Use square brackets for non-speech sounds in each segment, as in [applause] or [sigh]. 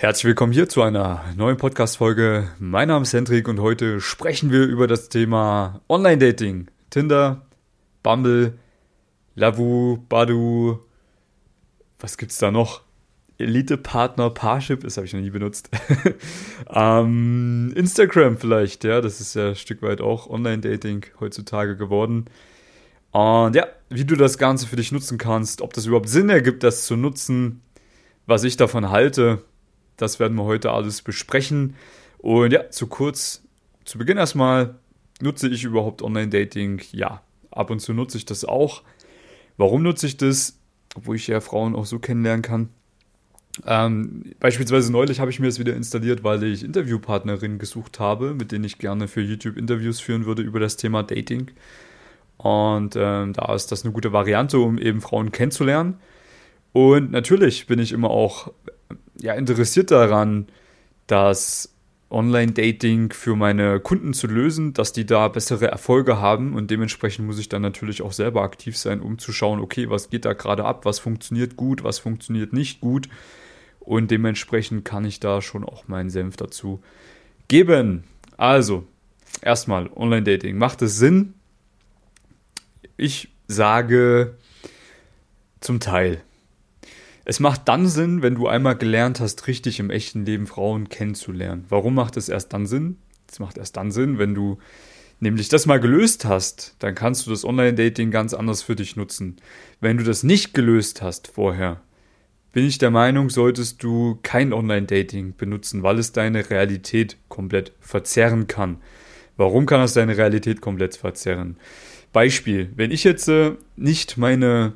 Herzlich willkommen hier zu einer neuen Podcast-Folge. Mein Name ist Hendrik und heute sprechen wir über das Thema Online-Dating. Tinder, Bumble, Lavu, Badu, was gibt's da noch? Elite-Partner, Parship, das habe ich noch nie benutzt. [laughs] ähm, Instagram vielleicht, ja, das ist ja ein Stück weit auch Online-Dating heutzutage geworden. Und ja, wie du das Ganze für dich nutzen kannst, ob das überhaupt Sinn ergibt, das zu nutzen, was ich davon halte, das werden wir heute alles besprechen. Und ja, zu kurz zu Beginn erstmal, nutze ich überhaupt Online-Dating? Ja, ab und zu nutze ich das auch. Warum nutze ich das? Obwohl ich ja Frauen auch so kennenlernen kann. Ähm, beispielsweise neulich habe ich mir das wieder installiert, weil ich Interviewpartnerinnen gesucht habe, mit denen ich gerne für YouTube Interviews führen würde über das Thema Dating. Und ähm, da ist das eine gute Variante, um eben Frauen kennenzulernen. Und natürlich bin ich immer auch ja, interessiert daran, das Online-Dating für meine Kunden zu lösen, dass die da bessere Erfolge haben und dementsprechend muss ich dann natürlich auch selber aktiv sein, um zu schauen, okay, was geht da gerade ab, was funktioniert gut, was funktioniert nicht gut und dementsprechend kann ich da schon auch meinen Senf dazu geben. Also, erstmal Online-Dating, macht es Sinn? Ich sage zum Teil. Es macht dann Sinn, wenn du einmal gelernt hast, richtig im echten Leben Frauen kennenzulernen. Warum macht es erst dann Sinn? Es macht erst dann Sinn, wenn du nämlich das mal gelöst hast, dann kannst du das Online-Dating ganz anders für dich nutzen. Wenn du das nicht gelöst hast vorher, bin ich der Meinung, solltest du kein Online-Dating benutzen, weil es deine Realität komplett verzerren kann. Warum kann es deine Realität komplett verzerren? Beispiel, wenn ich jetzt äh, nicht meine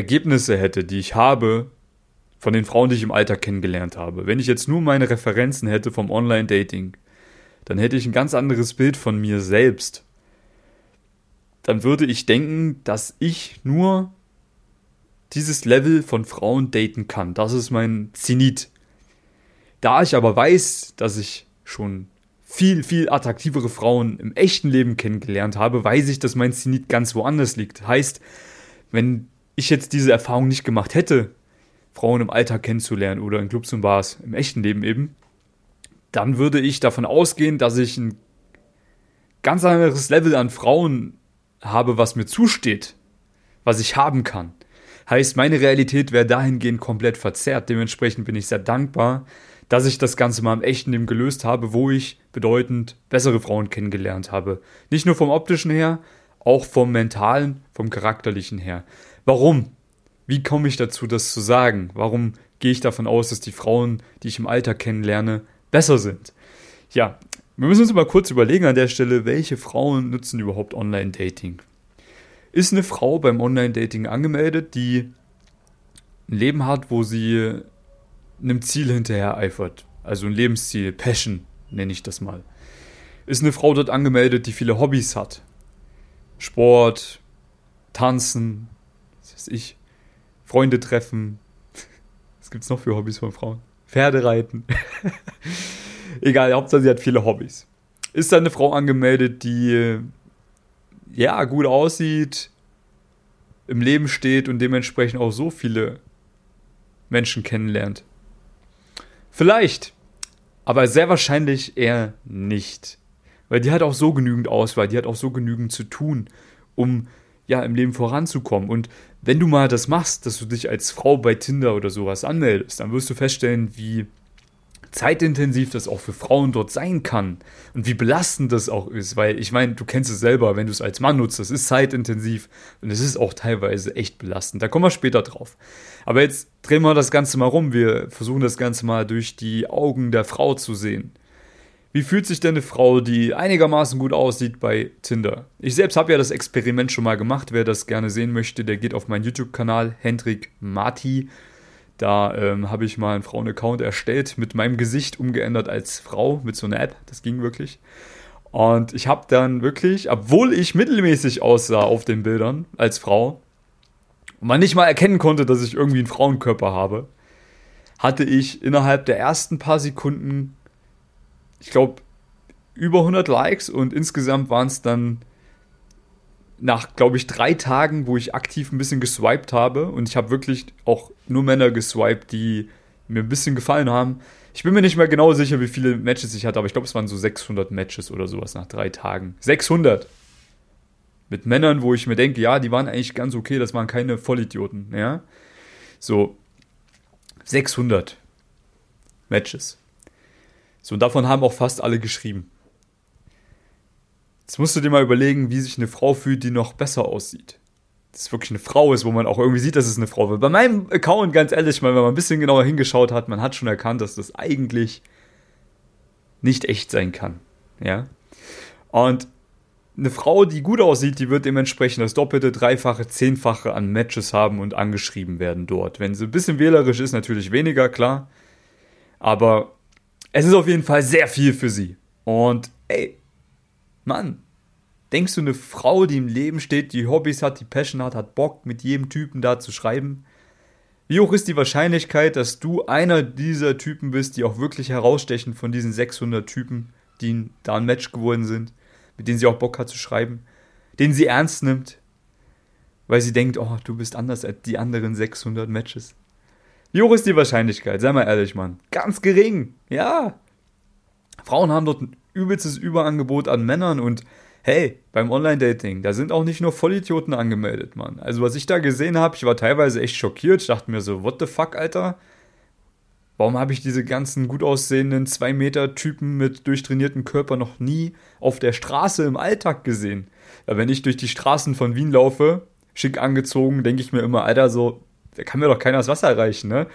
Ergebnisse hätte, die ich habe von den Frauen, die ich im Alter kennengelernt habe, wenn ich jetzt nur meine Referenzen hätte vom Online-Dating, dann hätte ich ein ganz anderes Bild von mir selbst. Dann würde ich denken, dass ich nur dieses Level von Frauen daten kann. Das ist mein Zenit. Da ich aber weiß, dass ich schon viel, viel attraktivere Frauen im echten Leben kennengelernt habe, weiß ich, dass mein Zenit ganz woanders liegt. Heißt, wenn ich jetzt diese Erfahrung nicht gemacht hätte, Frauen im Alltag kennenzulernen oder in Clubs und Bars, im echten Leben eben, dann würde ich davon ausgehen, dass ich ein ganz anderes Level an Frauen habe, was mir zusteht, was ich haben kann. Heißt, meine Realität wäre dahingehend komplett verzerrt. Dementsprechend bin ich sehr dankbar, dass ich das Ganze mal im echten Leben gelöst habe, wo ich bedeutend bessere Frauen kennengelernt habe. Nicht nur vom optischen her, auch vom mentalen, vom charakterlichen her. Warum? Wie komme ich dazu, das zu sagen? Warum gehe ich davon aus, dass die Frauen, die ich im Alter kennenlerne, besser sind? Ja, wir müssen uns mal kurz überlegen an der Stelle, welche Frauen nutzen überhaupt Online-Dating? Ist eine Frau beim Online-Dating angemeldet, die ein Leben hat, wo sie einem Ziel hinterher eifert? Also ein Lebensziel, Passion nenne ich das mal. Ist eine Frau dort angemeldet, die viele Hobbys hat? Sport, Tanzen, was ich, Freunde treffen. Was gibt es noch für Hobbys von Frauen? Pferde reiten. [laughs] Egal, Hauptsache sie hat viele Hobbys. Ist da eine Frau angemeldet, die ja gut aussieht, im Leben steht und dementsprechend auch so viele Menschen kennenlernt? Vielleicht, aber sehr wahrscheinlich eher nicht. Weil die hat auch so genügend Auswahl, die hat auch so genügend zu tun, um ja, im Leben voranzukommen. Und wenn du mal das machst, dass du dich als Frau bei Tinder oder sowas anmeldest, dann wirst du feststellen, wie zeitintensiv das auch für Frauen dort sein kann und wie belastend das auch ist, weil ich meine, du kennst es selber, wenn du es als Mann nutzt, das ist zeitintensiv und es ist auch teilweise echt belastend. Da kommen wir später drauf. Aber jetzt drehen wir das Ganze mal rum. Wir versuchen das Ganze mal durch die Augen der Frau zu sehen. Wie fühlt sich denn eine Frau, die einigermaßen gut aussieht, bei Tinder? Ich selbst habe ja das Experiment schon mal gemacht. Wer das gerne sehen möchte, der geht auf meinen YouTube-Kanal Hendrik Marti. Da ähm, habe ich mal einen Frauen-Account erstellt, mit meinem Gesicht umgeändert als Frau, mit so einer App. Das ging wirklich. Und ich habe dann wirklich, obwohl ich mittelmäßig aussah auf den Bildern als Frau, man nicht mal erkennen konnte, dass ich irgendwie einen Frauenkörper habe, hatte ich innerhalb der ersten paar Sekunden ich glaube, über 100 Likes und insgesamt waren es dann nach, glaube ich, drei Tagen, wo ich aktiv ein bisschen geswiped habe und ich habe wirklich auch nur Männer geswiped, die mir ein bisschen gefallen haben. Ich bin mir nicht mehr genau sicher, wie viele Matches ich hatte, aber ich glaube, es waren so 600 Matches oder sowas nach drei Tagen. 600! Mit Männern, wo ich mir denke, ja, die waren eigentlich ganz okay, das waren keine Vollidioten, ja. So, 600 Matches. So, und davon haben auch fast alle geschrieben. Jetzt musst du dir mal überlegen, wie sich eine Frau fühlt, die noch besser aussieht. Das ist wirklich eine Frau ist, wo man auch irgendwie sieht, dass es eine Frau wird. Bei meinem Account, ganz ehrlich, mal, wenn man ein bisschen genauer hingeschaut hat, man hat schon erkannt, dass das eigentlich nicht echt sein kann. Ja. Und eine Frau, die gut aussieht, die wird dementsprechend das Doppelte, Dreifache, Zehnfache an Matches haben und angeschrieben werden dort. Wenn sie ein bisschen wählerisch ist, natürlich weniger, klar. Aber es ist auf jeden Fall sehr viel für sie. Und ey, Mann, denkst du, eine Frau, die im Leben steht, die Hobbys hat, die Passion hat, hat Bock, mit jedem Typen da zu schreiben? Wie hoch ist die Wahrscheinlichkeit, dass du einer dieser Typen bist, die auch wirklich herausstechen von diesen 600 Typen, die da ein Match geworden sind? mit denen sie auch Bock hat zu schreiben, den sie ernst nimmt, weil sie denkt, oh, du bist anders als die anderen 600 Matches. Wie hoch ist die Wahrscheinlichkeit? Sei mal ehrlich, Mann. Ganz gering. Ja. Frauen haben dort ein übelstes Überangebot an Männern und hey, beim Online-Dating, da sind auch nicht nur Vollidioten angemeldet, Mann. Also was ich da gesehen habe, ich war teilweise echt schockiert. Ich dachte mir so, what the fuck, Alter? Warum habe ich diese ganzen gut aussehenden 2-Meter-Typen mit durchtrainierten Körper noch nie auf der Straße im Alltag gesehen? Ja, wenn ich durch die Straßen von Wien laufe, schick angezogen, denke ich mir immer, Alter, so, da kann mir doch keiner das Wasser reichen, ne?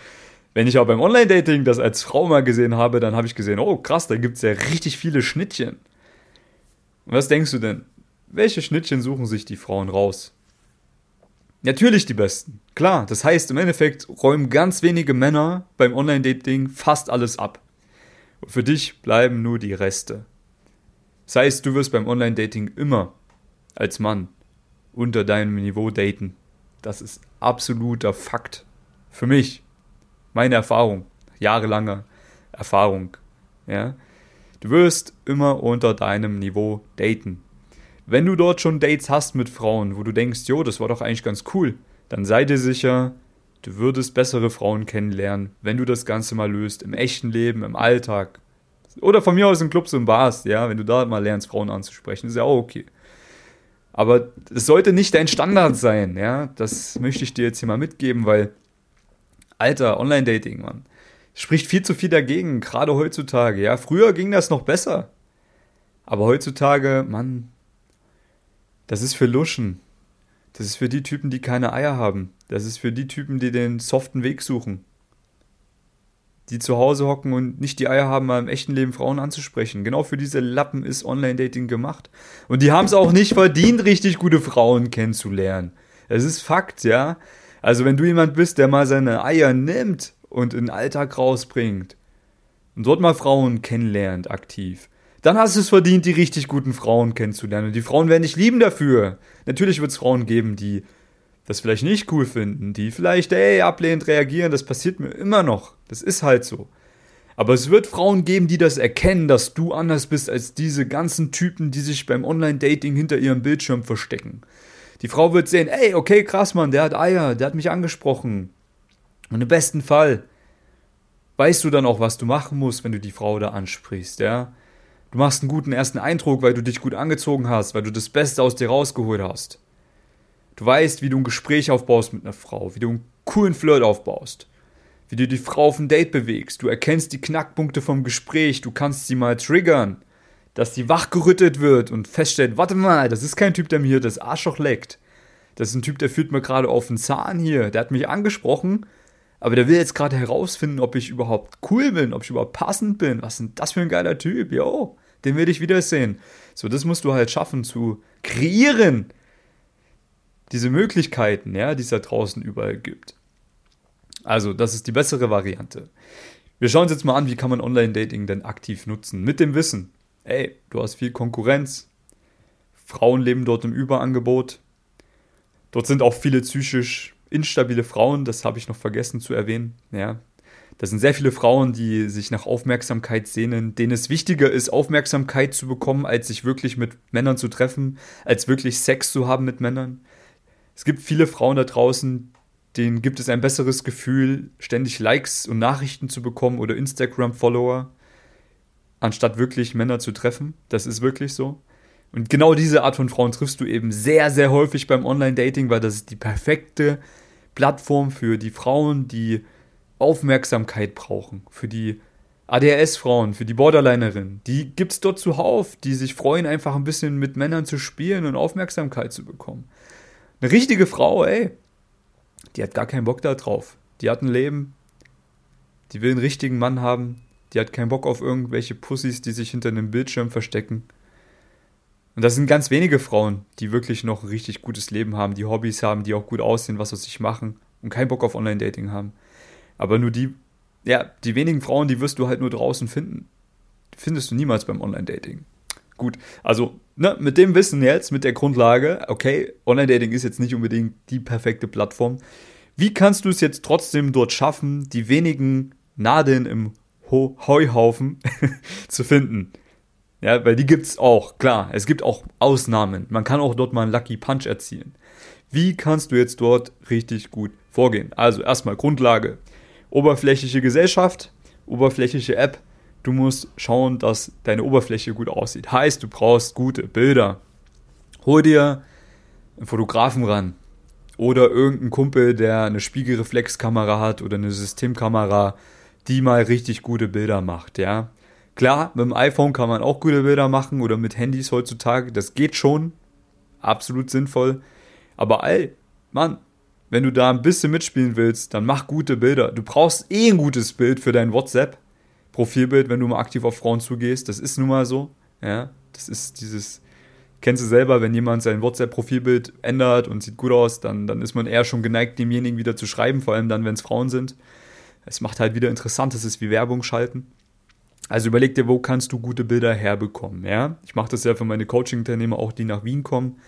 Wenn ich auch beim Online-Dating das als Frau mal gesehen habe, dann habe ich gesehen, oh krass, da gibt es ja richtig viele Schnittchen. was denkst du denn? Welche Schnittchen suchen sich die Frauen raus? Natürlich die besten. Klar, das heißt, im Endeffekt räumen ganz wenige Männer beim Online-Dating fast alles ab. Und für dich bleiben nur die Reste. Das heißt, du wirst beim Online-Dating immer als Mann unter deinem Niveau daten. Das ist absoluter Fakt. Für mich. Meine Erfahrung. Jahrelanger Erfahrung. Ja. Du wirst immer unter deinem Niveau daten. Wenn du dort schon Dates hast mit Frauen, wo du denkst, jo, das war doch eigentlich ganz cool, dann sei dir sicher, du würdest bessere Frauen kennenlernen, wenn du das Ganze mal löst, im echten Leben, im Alltag. Oder von mir aus in Clubs und Bars, ja, wenn du da mal lernst, Frauen anzusprechen, ist ja auch okay. Aber es sollte nicht dein Standard sein, ja. Das möchte ich dir jetzt hier mal mitgeben, weil, Alter, Online-Dating, Mann, spricht viel zu viel dagegen, gerade heutzutage, ja. Früher ging das noch besser. Aber heutzutage, Mann, das ist für Luschen. Das ist für die Typen, die keine Eier haben. Das ist für die Typen, die den soften Weg suchen. Die zu Hause hocken und nicht die Eier haben, mal im echten Leben Frauen anzusprechen. Genau für diese Lappen ist Online-Dating gemacht. Und die haben es auch nicht verdient, richtig gute Frauen kennenzulernen. Es ist Fakt, ja. Also wenn du jemand bist, der mal seine Eier nimmt und in den Alltag rausbringt und dort mal Frauen kennenlernt aktiv, dann hast du es verdient, die richtig guten Frauen kennenzulernen. Und die Frauen werden dich lieben dafür. Natürlich wird es Frauen geben, die das vielleicht nicht cool finden, die vielleicht, ey, ablehnend reagieren. Das passiert mir immer noch. Das ist halt so. Aber es wird Frauen geben, die das erkennen, dass du anders bist als diese ganzen Typen, die sich beim Online-Dating hinter ihrem Bildschirm verstecken. Die Frau wird sehen, ey, okay, krass, Mann, der hat Eier, der hat mich angesprochen. Und im besten Fall weißt du dann auch, was du machen musst, wenn du die Frau da ansprichst, ja. Du machst einen guten ersten Eindruck, weil du dich gut angezogen hast, weil du das Beste aus dir rausgeholt hast. Du weißt, wie du ein Gespräch aufbaust mit einer Frau, wie du einen coolen Flirt aufbaust, wie du die Frau auf ein Date bewegst. Du erkennst die Knackpunkte vom Gespräch, du kannst sie mal triggern, dass die wachgerüttelt wird und feststellt, warte mal, das ist kein Typ, der mir hier das Arschloch leckt. Das ist ein Typ, der fühlt mir gerade auf den Zahn hier. Der hat mich angesprochen, aber der will jetzt gerade herausfinden, ob ich überhaupt cool bin, ob ich überhaupt passend bin. Was ist das für ein geiler Typ? Yo den will ich wiedersehen. So, das musst du halt schaffen zu kreieren. Diese Möglichkeiten, ja, die es da draußen überall gibt. Also, das ist die bessere Variante. Wir schauen uns jetzt mal an, wie kann man Online-Dating denn aktiv nutzen. Mit dem Wissen, ey, du hast viel Konkurrenz. Frauen leben dort im Überangebot. Dort sind auch viele psychisch instabile Frauen, das habe ich noch vergessen zu erwähnen. Ja, das sind sehr viele Frauen, die sich nach Aufmerksamkeit sehnen, denen es wichtiger ist, Aufmerksamkeit zu bekommen, als sich wirklich mit Männern zu treffen, als wirklich Sex zu haben mit Männern. Es gibt viele Frauen da draußen, denen gibt es ein besseres Gefühl, ständig Likes und Nachrichten zu bekommen oder Instagram-Follower, anstatt wirklich Männer zu treffen. Das ist wirklich so. Und genau diese Art von Frauen triffst du eben sehr, sehr häufig beim Online-Dating, weil das ist die perfekte Plattform für die Frauen, die Aufmerksamkeit brauchen, für die ADHS-Frauen, für die Borderlinerinnen. Die gibt es dort zuhauf, die sich freuen, einfach ein bisschen mit Männern zu spielen und Aufmerksamkeit zu bekommen. Eine richtige Frau, ey, die hat gar keinen Bock da drauf. Die hat ein Leben, die will einen richtigen Mann haben, die hat keinen Bock auf irgendwelche Pussys, die sich hinter einem Bildschirm verstecken. Und das sind ganz wenige Frauen, die wirklich noch ein richtig gutes Leben haben, die Hobbys haben, die auch gut aussehen, was sie sich machen und keinen Bock auf Online-Dating haben. Aber nur die, ja, die wenigen Frauen, die wirst du halt nur draußen finden. Findest du niemals beim Online-Dating. Gut, also ne, mit dem Wissen jetzt, mit der Grundlage, okay, Online-Dating ist jetzt nicht unbedingt die perfekte Plattform. Wie kannst du es jetzt trotzdem dort schaffen, die wenigen Nadeln im Ho Heuhaufen [laughs] zu finden? Ja, weil die gibt es auch, klar. Es gibt auch Ausnahmen. Man kann auch dort mal einen Lucky Punch erzielen. Wie kannst du jetzt dort richtig gut vorgehen? Also erstmal Grundlage. Oberflächliche Gesellschaft, oberflächliche App. Du musst schauen, dass deine Oberfläche gut aussieht. Heißt, du brauchst gute Bilder. Hol dir einen Fotografen ran. Oder irgendeinen Kumpel, der eine Spiegelreflexkamera hat oder eine Systemkamera, die mal richtig gute Bilder macht, ja. Klar, mit dem iPhone kann man auch gute Bilder machen oder mit Handys heutzutage. Das geht schon. Absolut sinnvoll. Aber ey, Mann, wenn du da ein bisschen mitspielen willst, dann mach gute Bilder. Du brauchst eh ein gutes Bild für dein WhatsApp-Profilbild, wenn du mal aktiv auf Frauen zugehst. Das ist nun mal so. Ja, das ist dieses. Kennst du selber, wenn jemand sein WhatsApp-Profilbild ändert und sieht gut aus, dann, dann ist man eher schon geneigt, demjenigen wieder zu schreiben, vor allem dann, wenn es Frauen sind. Es macht halt wieder interessant, es ist wie Werbung schalten. Also überleg dir, wo kannst du gute Bilder herbekommen, ja? Ich mache das ja für meine Coaching-Teilnehmer auch, die nach Wien kommen.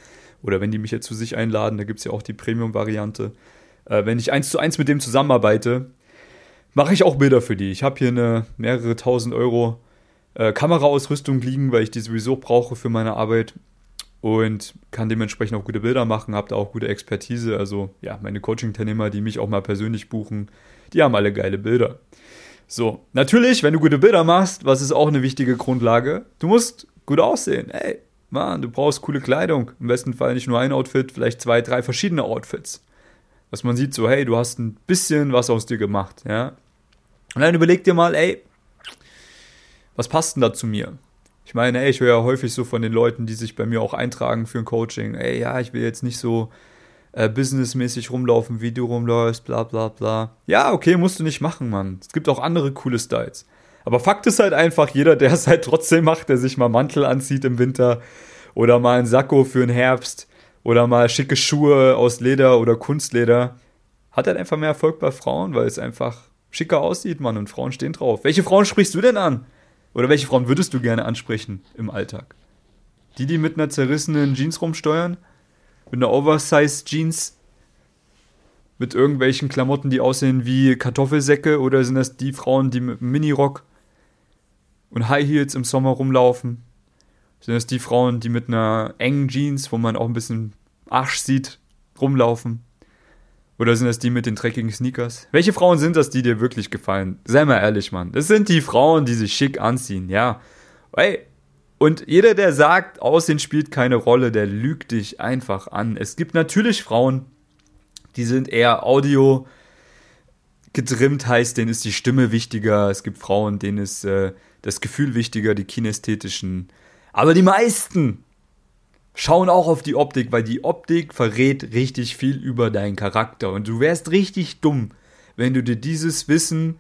Oder wenn die mich jetzt zu sich einladen, da gibt es ja auch die Premium-Variante. Äh, wenn ich eins zu eins mit dem zusammenarbeite, mache ich auch Bilder für die. Ich habe hier eine mehrere tausend Euro äh, Kameraausrüstung liegen, weil ich die sowieso brauche für meine Arbeit und kann dementsprechend auch gute Bilder machen, habe da auch gute Expertise. Also ja, meine Coaching-Teilnehmer, die mich auch mal persönlich buchen, die haben alle geile Bilder. So, natürlich, wenn du gute Bilder machst, was ist auch eine wichtige Grundlage, du musst gut aussehen. Ey, Mann, du brauchst coole Kleidung. Im besten Fall nicht nur ein Outfit, vielleicht zwei, drei verschiedene Outfits. Dass man sieht, so, hey, du hast ein bisschen was aus dir gemacht, ja. Und dann überleg dir mal, ey, was passt denn da zu mir? Ich meine, ey, ich höre ja häufig so von den Leuten, die sich bei mir auch eintragen für ein Coaching, ey, ja, ich will jetzt nicht so äh, businessmäßig rumlaufen, wie du rumläufst, bla bla bla. Ja, okay, musst du nicht machen, Mann. Es gibt auch andere coole Styles. Aber Fakt ist halt einfach, jeder, der es halt trotzdem macht, der sich mal Mantel anzieht im Winter oder mal einen Sakko für den Herbst oder mal schicke Schuhe aus Leder oder Kunstleder, hat halt einfach mehr Erfolg bei Frauen, weil es einfach schicker aussieht, Mann, und Frauen stehen drauf. Welche Frauen sprichst du denn an? Oder welche Frauen würdest du gerne ansprechen im Alltag? Die, die mit einer zerrissenen Jeans rumsteuern? Mit einer Oversize Jeans mit irgendwelchen Klamotten, die aussehen wie Kartoffelsäcke oder sind das die Frauen, die mit einem Minirock und High Heels im Sommer rumlaufen? Sind das die Frauen, die mit einer engen Jeans, wo man auch ein bisschen Arsch sieht, rumlaufen? Oder sind das die mit den dreckigen Sneakers? Welche Frauen sind das, die dir wirklich gefallen? Sei mal ehrlich, Mann. Das sind die Frauen, die sich schick anziehen, ja. Ey, und jeder, der sagt, Aussehen spielt keine Rolle, der lügt dich einfach an. Es gibt natürlich Frauen, die sind eher Audio getrimmt, heißt, denen ist die Stimme wichtiger. Es gibt Frauen, denen ist äh, das Gefühl wichtiger, die kinästhetischen. Aber die meisten schauen auch auf die Optik, weil die Optik verrät richtig viel über deinen Charakter. Und du wärst richtig dumm, wenn du dir dieses Wissen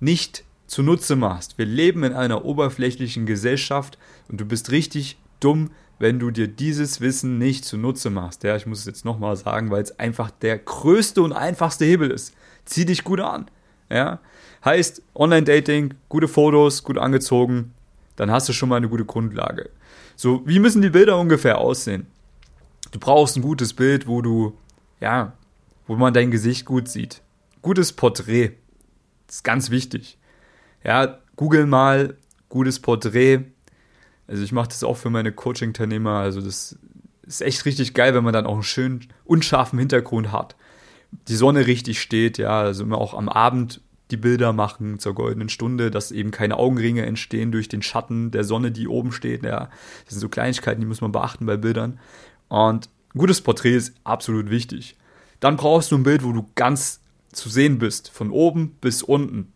nicht zunutze machst. Wir leben in einer oberflächlichen Gesellschaft und du bist richtig dumm, wenn du dir dieses Wissen nicht zunutze machst. Ja, ich muss es jetzt nochmal sagen, weil es einfach der größte und einfachste Hebel ist. Zieh dich gut an. Ja, heißt Online-Dating, gute Fotos, gut angezogen, dann hast du schon mal eine gute Grundlage. So, wie müssen die Bilder ungefähr aussehen? Du brauchst ein gutes Bild, wo du, ja, wo man dein Gesicht gut sieht. Gutes Porträt. Das ist ganz wichtig. Ja, google mal gutes Porträt. Also ich mache das auch für meine Coaching-Teilnehmer. Also das ist echt richtig geil, wenn man dann auch einen schönen, unscharfen Hintergrund hat. die Sonne richtig steht, ja, also immer auch am Abend die Bilder machen zur goldenen Stunde, dass eben keine Augenringe entstehen durch den Schatten der Sonne, die oben steht. Ja, das sind so Kleinigkeiten, die muss man beachten bei Bildern. Und ein gutes Porträt ist absolut wichtig. Dann brauchst du ein Bild, wo du ganz zu sehen bist, von oben bis unten.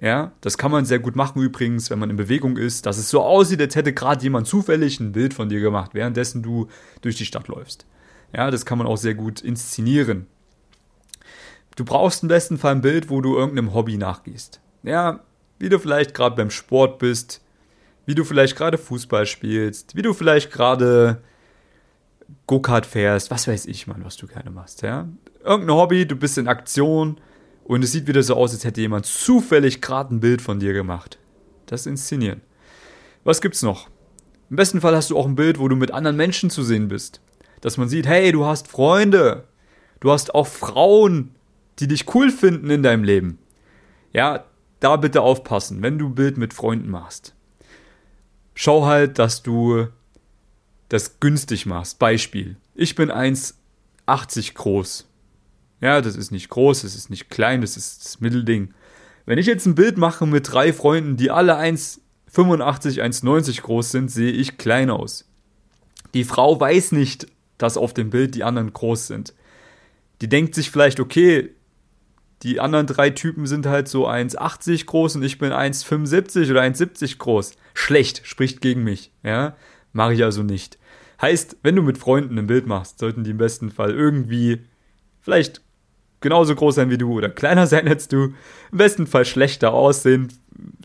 Ja, das kann man sehr gut machen übrigens, wenn man in Bewegung ist, dass es so aussieht, als hätte gerade jemand zufällig ein Bild von dir gemacht, währenddessen du durch die Stadt läufst. Ja, das kann man auch sehr gut inszenieren. Du brauchst im besten Fall ein Bild, wo du irgendeinem Hobby nachgehst. Ja, wie du vielleicht gerade beim Sport bist, wie du vielleicht gerade Fußball spielst, wie du vielleicht gerade Go-Kart fährst, was weiß ich, Mann, was du gerne machst, ja. Irgendein Hobby, du bist in Aktion und es sieht wieder so aus, als hätte jemand zufällig gerade ein Bild von dir gemacht. Das inszenieren. Was gibt's noch? Im besten Fall hast du auch ein Bild, wo du mit anderen Menschen zu sehen bist. Dass man sieht, hey, du hast Freunde. Du hast auch Frauen, die dich cool finden in deinem Leben. Ja, da bitte aufpassen, wenn du ein Bild mit Freunden machst. Schau halt, dass du das günstig machst. Beispiel. Ich bin 1,80 groß. Ja, das ist nicht groß, das ist nicht klein, das ist das Mittelding. Wenn ich jetzt ein Bild mache mit drei Freunden, die alle 1,85, 1,90 groß sind, sehe ich klein aus. Die Frau weiß nicht, dass auf dem Bild die anderen groß sind. Die denkt sich vielleicht, okay, die anderen drei Typen sind halt so 1,80 groß und ich bin 1,75 oder 1,70 groß. Schlecht, spricht gegen mich. Ja, mache ich also nicht. Heißt, wenn du mit Freunden ein Bild machst, sollten die im besten Fall irgendwie vielleicht genauso groß sein wie du oder kleiner sein als du. Im besten Fall schlechter aussehen,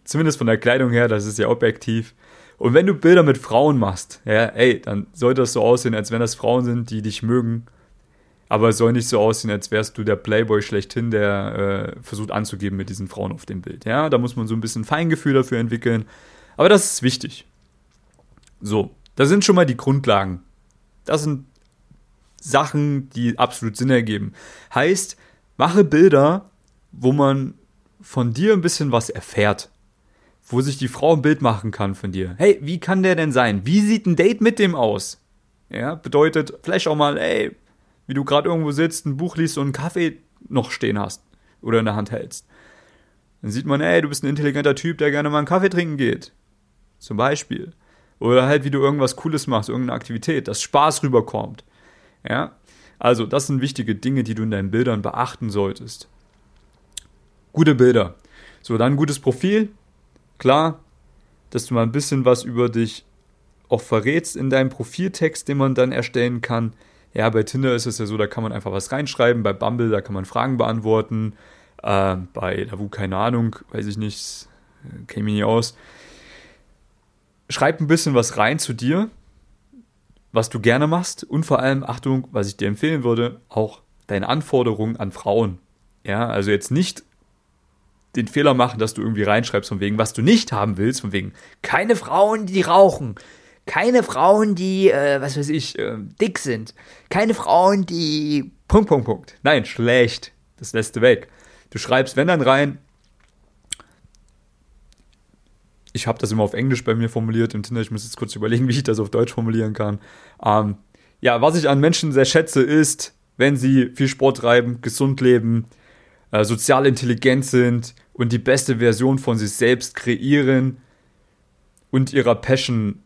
zumindest von der Kleidung her, das ist ja objektiv. Und wenn du Bilder mit Frauen machst, ja, ey, dann sollte das so aussehen, als wenn das Frauen sind, die dich mögen aber es soll nicht so aussehen, als wärst du der Playboy schlechthin, der äh, versucht anzugeben mit diesen Frauen auf dem Bild. Ja, da muss man so ein bisschen Feingefühl dafür entwickeln. Aber das ist wichtig. So, das sind schon mal die Grundlagen. Das sind Sachen, die absolut Sinn ergeben. Heißt, mache Bilder, wo man von dir ein bisschen was erfährt. Wo sich die Frau ein Bild machen kann von dir. Hey, wie kann der denn sein? Wie sieht ein Date mit dem aus? Ja, bedeutet vielleicht auch mal, ey, wie du gerade irgendwo sitzt, ein Buch liest und einen Kaffee noch stehen hast oder in der Hand hältst. Dann sieht man, ey, du bist ein intelligenter Typ, der gerne mal einen Kaffee trinken geht. Zum Beispiel. Oder halt, wie du irgendwas Cooles machst, irgendeine Aktivität, dass Spaß rüberkommt. Ja? Also, das sind wichtige Dinge, die du in deinen Bildern beachten solltest. Gute Bilder. So, dann gutes Profil. Klar, dass du mal ein bisschen was über dich auch verrätst in deinem Profiltext, den man dann erstellen kann. Ja, bei Tinder ist es ja so, da kann man einfach was reinschreiben. Bei Bumble, da kann man Fragen beantworten. Äh, bei Lavu, keine Ahnung, weiß ich nicht, käme mir nicht aus. Schreib ein bisschen was rein zu dir, was du gerne machst und vor allem, Achtung, was ich dir empfehlen würde, auch deine Anforderungen an Frauen. Ja, also jetzt nicht den Fehler machen, dass du irgendwie reinschreibst von wegen, was du nicht haben willst, von wegen, keine Frauen, die rauchen, keine Frauen, die, äh, was weiß ich, äh, dick sind. Keine Frauen, die. Punkt, Punkt, Punkt. Nein, schlecht. Das lässt du weg. Du schreibst, wenn dann rein. Ich habe das immer auf Englisch bei mir formuliert im Tinder. Ich muss jetzt kurz überlegen, [laughs] wie ich das auf Deutsch formulieren kann. Ähm, ja, was ich an Menschen sehr schätze, ist, wenn sie viel Sport treiben, gesund leben, äh, sozial intelligent sind und die beste Version von sich selbst kreieren und ihrer Passion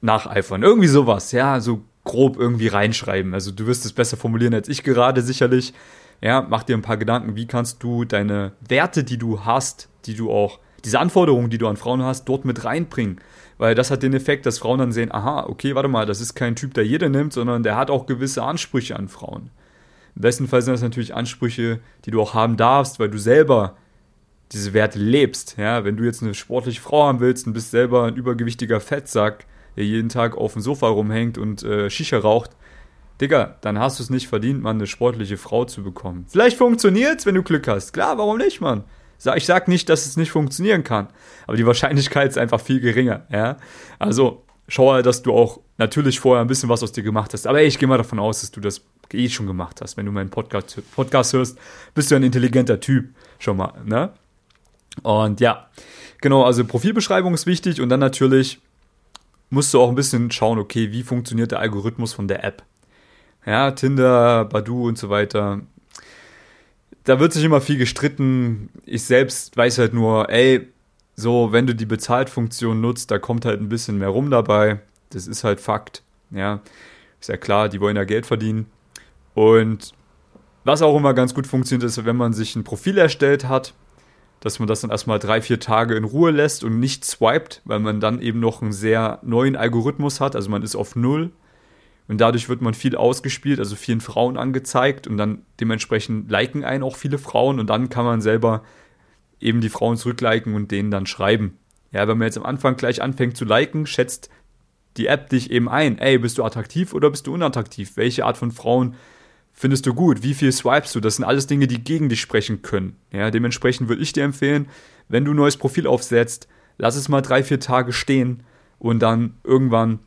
nacheifern. Irgendwie sowas, ja, so grob irgendwie reinschreiben. Also du wirst es besser formulieren als ich gerade sicherlich. Ja, mach dir ein paar Gedanken, wie kannst du deine Werte, die du hast, die du auch, diese Anforderungen, die du an Frauen hast, dort mit reinbringen. Weil das hat den Effekt, dass Frauen dann sehen, aha, okay, warte mal, das ist kein Typ, der jeder nimmt, sondern der hat auch gewisse Ansprüche an Frauen. Im besten Fall sind das natürlich Ansprüche, die du auch haben darfst, weil du selber diese Werte lebst. Ja, wenn du jetzt eine sportliche Frau haben willst und bist selber ein übergewichtiger Fettsack, der jeden Tag auf dem Sofa rumhängt und äh, Shisha raucht, Digga, dann hast du es nicht verdient, mal eine sportliche Frau zu bekommen. Vielleicht funktioniert's, wenn du Glück hast. Klar, warum nicht, Mann? Ich sag nicht, dass es nicht funktionieren kann, aber die Wahrscheinlichkeit ist einfach viel geringer, ja? Also, schau halt, dass du auch natürlich vorher ein bisschen was aus dir gemacht hast. Aber ey, ich gehe mal davon aus, dass du das eh schon gemacht hast. Wenn du meinen Podcast, Podcast hörst, bist du ein intelligenter Typ. Schon mal, ne? Und ja, genau, also Profilbeschreibung ist wichtig und dann natürlich musst du auch ein bisschen schauen, okay, wie funktioniert der Algorithmus von der App. Ja, Tinder, Badu und so weiter. Da wird sich immer viel gestritten. Ich selbst weiß halt nur, ey, so, wenn du die Bezahltfunktion nutzt, da kommt halt ein bisschen mehr rum dabei. Das ist halt Fakt. Ja, ist ja klar, die wollen ja Geld verdienen. Und was auch immer ganz gut funktioniert, ist, wenn man sich ein Profil erstellt hat, dass man das dann erstmal drei, vier Tage in Ruhe lässt und nicht swiped, weil man dann eben noch einen sehr neuen Algorithmus hat. Also man ist auf Null und dadurch wird man viel ausgespielt, also vielen Frauen angezeigt und dann dementsprechend liken einen auch viele Frauen und dann kann man selber eben die Frauen zurückliken und denen dann schreiben. Ja, wenn man jetzt am Anfang gleich anfängt zu liken, schätzt die App dich eben ein. Ey, bist du attraktiv oder bist du unattraktiv? Welche Art von Frauen findest du gut? Wie viel swipest du? Das sind alles Dinge, die gegen dich sprechen können. Ja, dementsprechend würde ich dir empfehlen, wenn du ein neues Profil aufsetzt, lass es mal drei, vier Tage stehen und dann irgendwann,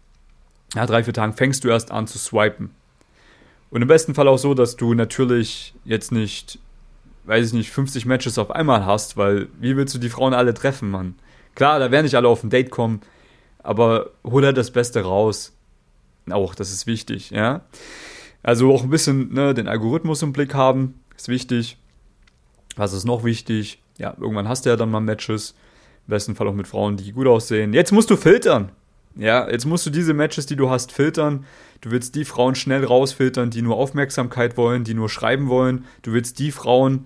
ja, drei, vier Tagen fängst du erst an zu swipen. Und im besten Fall auch so, dass du natürlich jetzt nicht, weiß ich nicht, 50 Matches auf einmal hast, weil wie willst du die Frauen alle treffen, Mann? Klar, da werden nicht alle auf ein Date kommen, aber hol halt das Beste raus. Auch, das ist wichtig, ja. Also auch ein bisschen ne, den Algorithmus im Blick haben, ist wichtig. Was ist noch wichtig? Ja, irgendwann hast du ja dann mal Matches. Im besten Fall auch mit Frauen, die gut aussehen. Jetzt musst du filtern. Ja, jetzt musst du diese Matches, die du hast, filtern. Du willst die Frauen schnell rausfiltern, die nur Aufmerksamkeit wollen, die nur schreiben wollen. Du willst die Frauen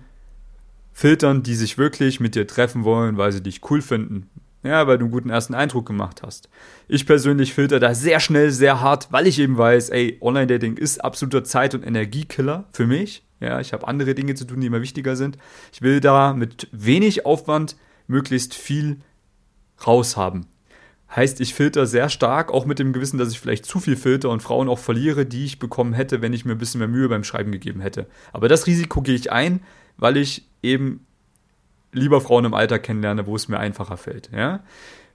filtern, die sich wirklich mit dir treffen wollen, weil sie dich cool finden, ja, weil du einen guten ersten Eindruck gemacht hast. Ich persönlich filter da sehr schnell, sehr hart, weil ich eben weiß, ey, Online-Dating ist absoluter Zeit- und Energiekiller für mich. Ja, ich habe andere Dinge zu tun, die immer wichtiger sind. Ich will da mit wenig Aufwand möglichst viel raushaben. Heißt, ich filter sehr stark, auch mit dem Gewissen, dass ich vielleicht zu viel filter und Frauen auch verliere, die ich bekommen hätte, wenn ich mir ein bisschen mehr Mühe beim Schreiben gegeben hätte. Aber das Risiko gehe ich ein, weil ich eben lieber Frauen im Alter kennenlerne, wo es mir einfacher fällt. Ja?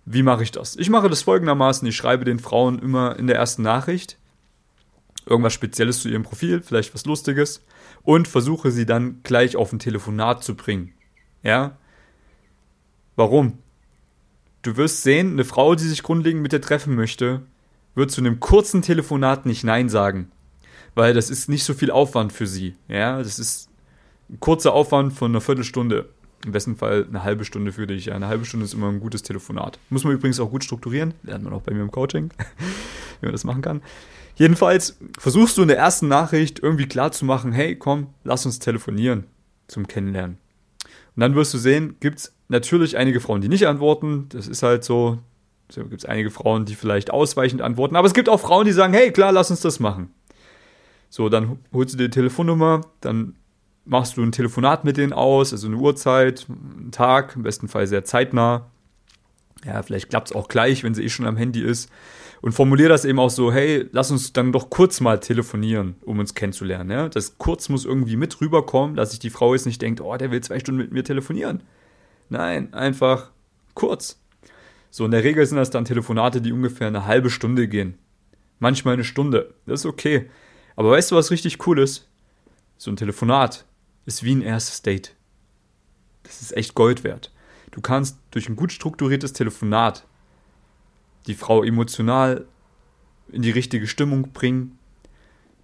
Wie mache ich das? Ich mache das folgendermaßen, ich schreibe den Frauen immer in der ersten Nachricht irgendwas Spezielles zu ihrem Profil, vielleicht was Lustiges und versuche sie dann gleich auf ein Telefonat zu bringen. Ja? Warum? Du wirst sehen, eine Frau, die sich grundlegend mit dir treffen möchte, wird zu einem kurzen Telefonat nicht Nein sagen. Weil das ist nicht so viel Aufwand für sie. Ja, das ist ein kurzer Aufwand von einer Viertelstunde. Im besten Fall eine halbe Stunde für dich. Eine halbe Stunde ist immer ein gutes Telefonat. Muss man übrigens auch gut strukturieren. Lernt man auch bei mir im Coaching, [laughs] wie man das machen kann. Jedenfalls versuchst du in der ersten Nachricht irgendwie klar zu machen, hey, komm, lass uns telefonieren zum Kennenlernen. Und dann wirst du sehen, gibt es natürlich einige Frauen, die nicht antworten. Das ist halt so. So gibt es einige Frauen, die vielleicht ausweichend antworten. Aber es gibt auch Frauen, die sagen, hey, klar, lass uns das machen. So, dann holst du dir die Telefonnummer, dann machst du ein Telefonat mit denen aus, also eine Uhrzeit, einen Tag, im besten Fall sehr zeitnah. Ja, vielleicht klappt es auch gleich, wenn sie eh schon am Handy ist. Und formulier das eben auch so, hey, lass uns dann doch kurz mal telefonieren, um uns kennenzulernen. Ja? Das kurz muss irgendwie mit rüberkommen, dass sich die Frau jetzt nicht denkt, oh, der will zwei Stunden mit mir telefonieren. Nein, einfach kurz. So, in der Regel sind das dann Telefonate, die ungefähr eine halbe Stunde gehen. Manchmal eine Stunde. Das ist okay. Aber weißt du, was richtig cool ist? So ein Telefonat ist wie ein erstes Date. Das ist echt Gold wert. Du kannst durch ein gut strukturiertes Telefonat die Frau emotional in die richtige Stimmung bringen.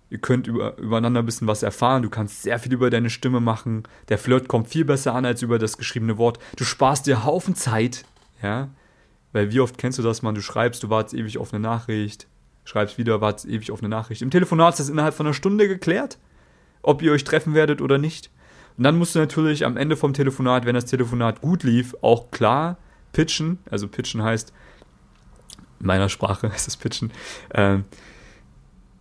Ihr könnt über, übereinander ein bisschen was erfahren. Du kannst sehr viel über deine Stimme machen. Der Flirt kommt viel besser an als über das geschriebene Wort. Du sparst dir Haufen Zeit. Ja. Weil wie oft kennst du das, man? Du schreibst, du wartest ewig auf eine Nachricht. Schreibst wieder, wartest ewig auf eine Nachricht. Im Telefonat ist das innerhalb von einer Stunde geklärt ob ihr euch treffen werdet oder nicht. Und dann musst du natürlich am Ende vom Telefonat, wenn das Telefonat gut lief, auch klar pitchen. Also pitchen heißt, in meiner Sprache heißt [laughs] es pitchen, äh,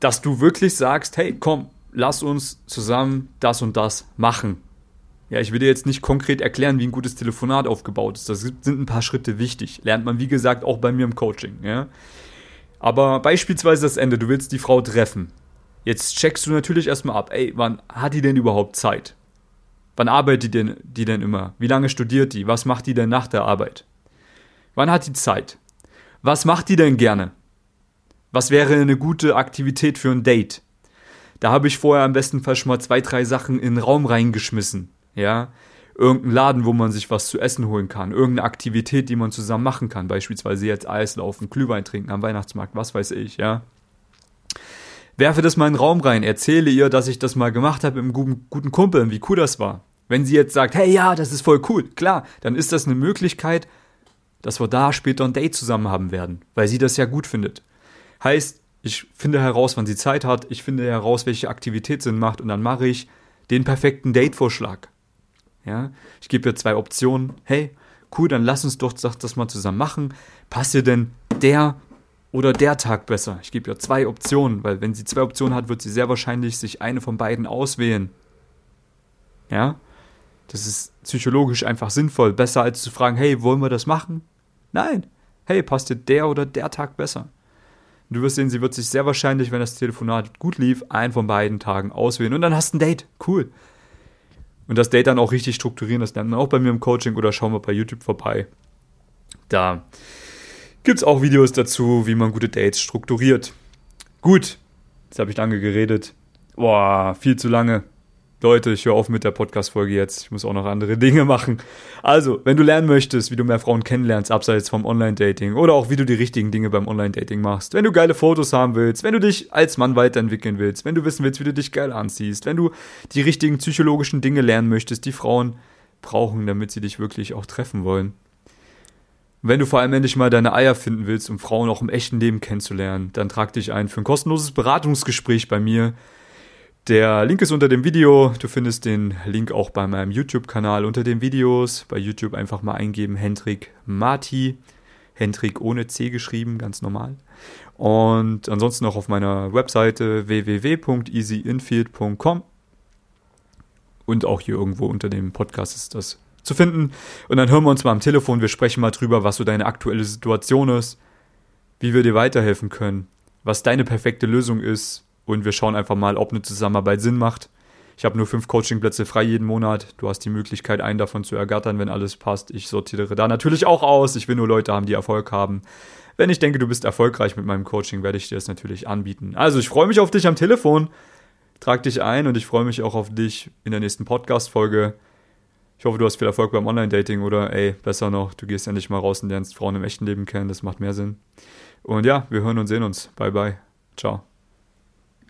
dass du wirklich sagst, hey, komm, lass uns zusammen das und das machen. Ja, ich will dir jetzt nicht konkret erklären, wie ein gutes Telefonat aufgebaut ist. Das sind ein paar Schritte wichtig. Lernt man, wie gesagt, auch bei mir im Coaching. Ja? Aber beispielsweise das Ende, du willst die Frau treffen. Jetzt checkst du natürlich erstmal ab, ey, wann hat die denn überhaupt Zeit? Wann arbeitet die denn, die denn immer? Wie lange studiert die? Was macht die denn nach der Arbeit? Wann hat die Zeit? Was macht die denn gerne? Was wäre eine gute Aktivität für ein Date? Da habe ich vorher am besten Fall schon mal zwei, drei Sachen in den Raum reingeschmissen. Ja, irgendein Laden, wo man sich was zu essen holen kann, irgendeine Aktivität, die man zusammen machen kann, beispielsweise jetzt Eislaufen, Glühwein trinken am Weihnachtsmarkt, was weiß ich, ja werfe das mal in den Raum rein, erzähle ihr, dass ich das mal gemacht habe einem guten, guten Kumpel und wie cool das war. Wenn sie jetzt sagt, hey, ja, das ist voll cool, klar, dann ist das eine Möglichkeit, dass wir da später ein Date zusammen haben werden, weil sie das ja gut findet. Heißt, ich finde heraus, wann sie Zeit hat, ich finde heraus, welche Aktivität Sinn macht und dann mache ich den perfekten Date-Vorschlag. Ja, ich gebe ihr zwei Optionen. Hey, cool, dann lass uns doch das mal zusammen machen. Passt dir denn der oder der Tag besser? Ich gebe ihr zwei Optionen, weil wenn sie zwei Optionen hat, wird sie sehr wahrscheinlich sich eine von beiden auswählen. Ja, das ist psychologisch einfach sinnvoll. Besser als zu fragen, hey, wollen wir das machen? Nein. Hey, passt dir der oder der Tag besser? Du wirst sehen, sie wird sich sehr wahrscheinlich, wenn das Telefonat gut lief, einen von beiden Tagen auswählen. Und dann hast du ein Date. Cool. Und das Date dann auch richtig strukturieren, das lernt man auch bei mir im Coaching oder schauen wir bei YouTube vorbei. Da gibt es auch Videos dazu, wie man gute Dates strukturiert. Gut, jetzt habe ich lange geredet. Boah, viel zu lange. Leute, ich höre auf mit der Podcast-Folge jetzt. Ich muss auch noch andere Dinge machen. Also, wenn du lernen möchtest, wie du mehr Frauen kennenlernst, abseits vom Online-Dating oder auch wie du die richtigen Dinge beim Online-Dating machst, wenn du geile Fotos haben willst, wenn du dich als Mann weiterentwickeln willst, wenn du wissen willst, wie du dich geil anziehst, wenn du die richtigen psychologischen Dinge lernen möchtest, die Frauen brauchen, damit sie dich wirklich auch treffen wollen. Wenn du vor allem endlich mal deine Eier finden willst, um Frauen auch im echten Leben kennenzulernen, dann trag dich ein für ein kostenloses Beratungsgespräch bei mir. Der Link ist unter dem Video. Du findest den Link auch bei meinem YouTube-Kanal unter den Videos. Bei YouTube einfach mal eingeben Hendrik Marti. Hendrik ohne C geschrieben, ganz normal. Und ansonsten auch auf meiner Webseite www.easyinfield.com. Und auch hier irgendwo unter dem Podcast ist das zu finden. Und dann hören wir uns mal am Telefon. Wir sprechen mal drüber, was so deine aktuelle Situation ist, wie wir dir weiterhelfen können, was deine perfekte Lösung ist und wir schauen einfach mal, ob eine Zusammenarbeit Sinn macht. Ich habe nur fünf Coachingplätze frei jeden Monat. Du hast die Möglichkeit, einen davon zu ergattern, wenn alles passt. Ich sortiere da natürlich auch aus. Ich will nur Leute haben, die Erfolg haben. Wenn ich denke, du bist erfolgreich mit meinem Coaching, werde ich dir das natürlich anbieten. Also, ich freue mich auf dich am Telefon. Trag dich ein und ich freue mich auch auf dich in der nächsten Podcast-Folge. Ich hoffe, du hast viel Erfolg beim Online-Dating oder ey, besser noch, du gehst endlich mal raus und lernst Frauen im echten Leben kennen. Das macht mehr Sinn. Und ja, wir hören und sehen uns. Bye, bye. Ciao.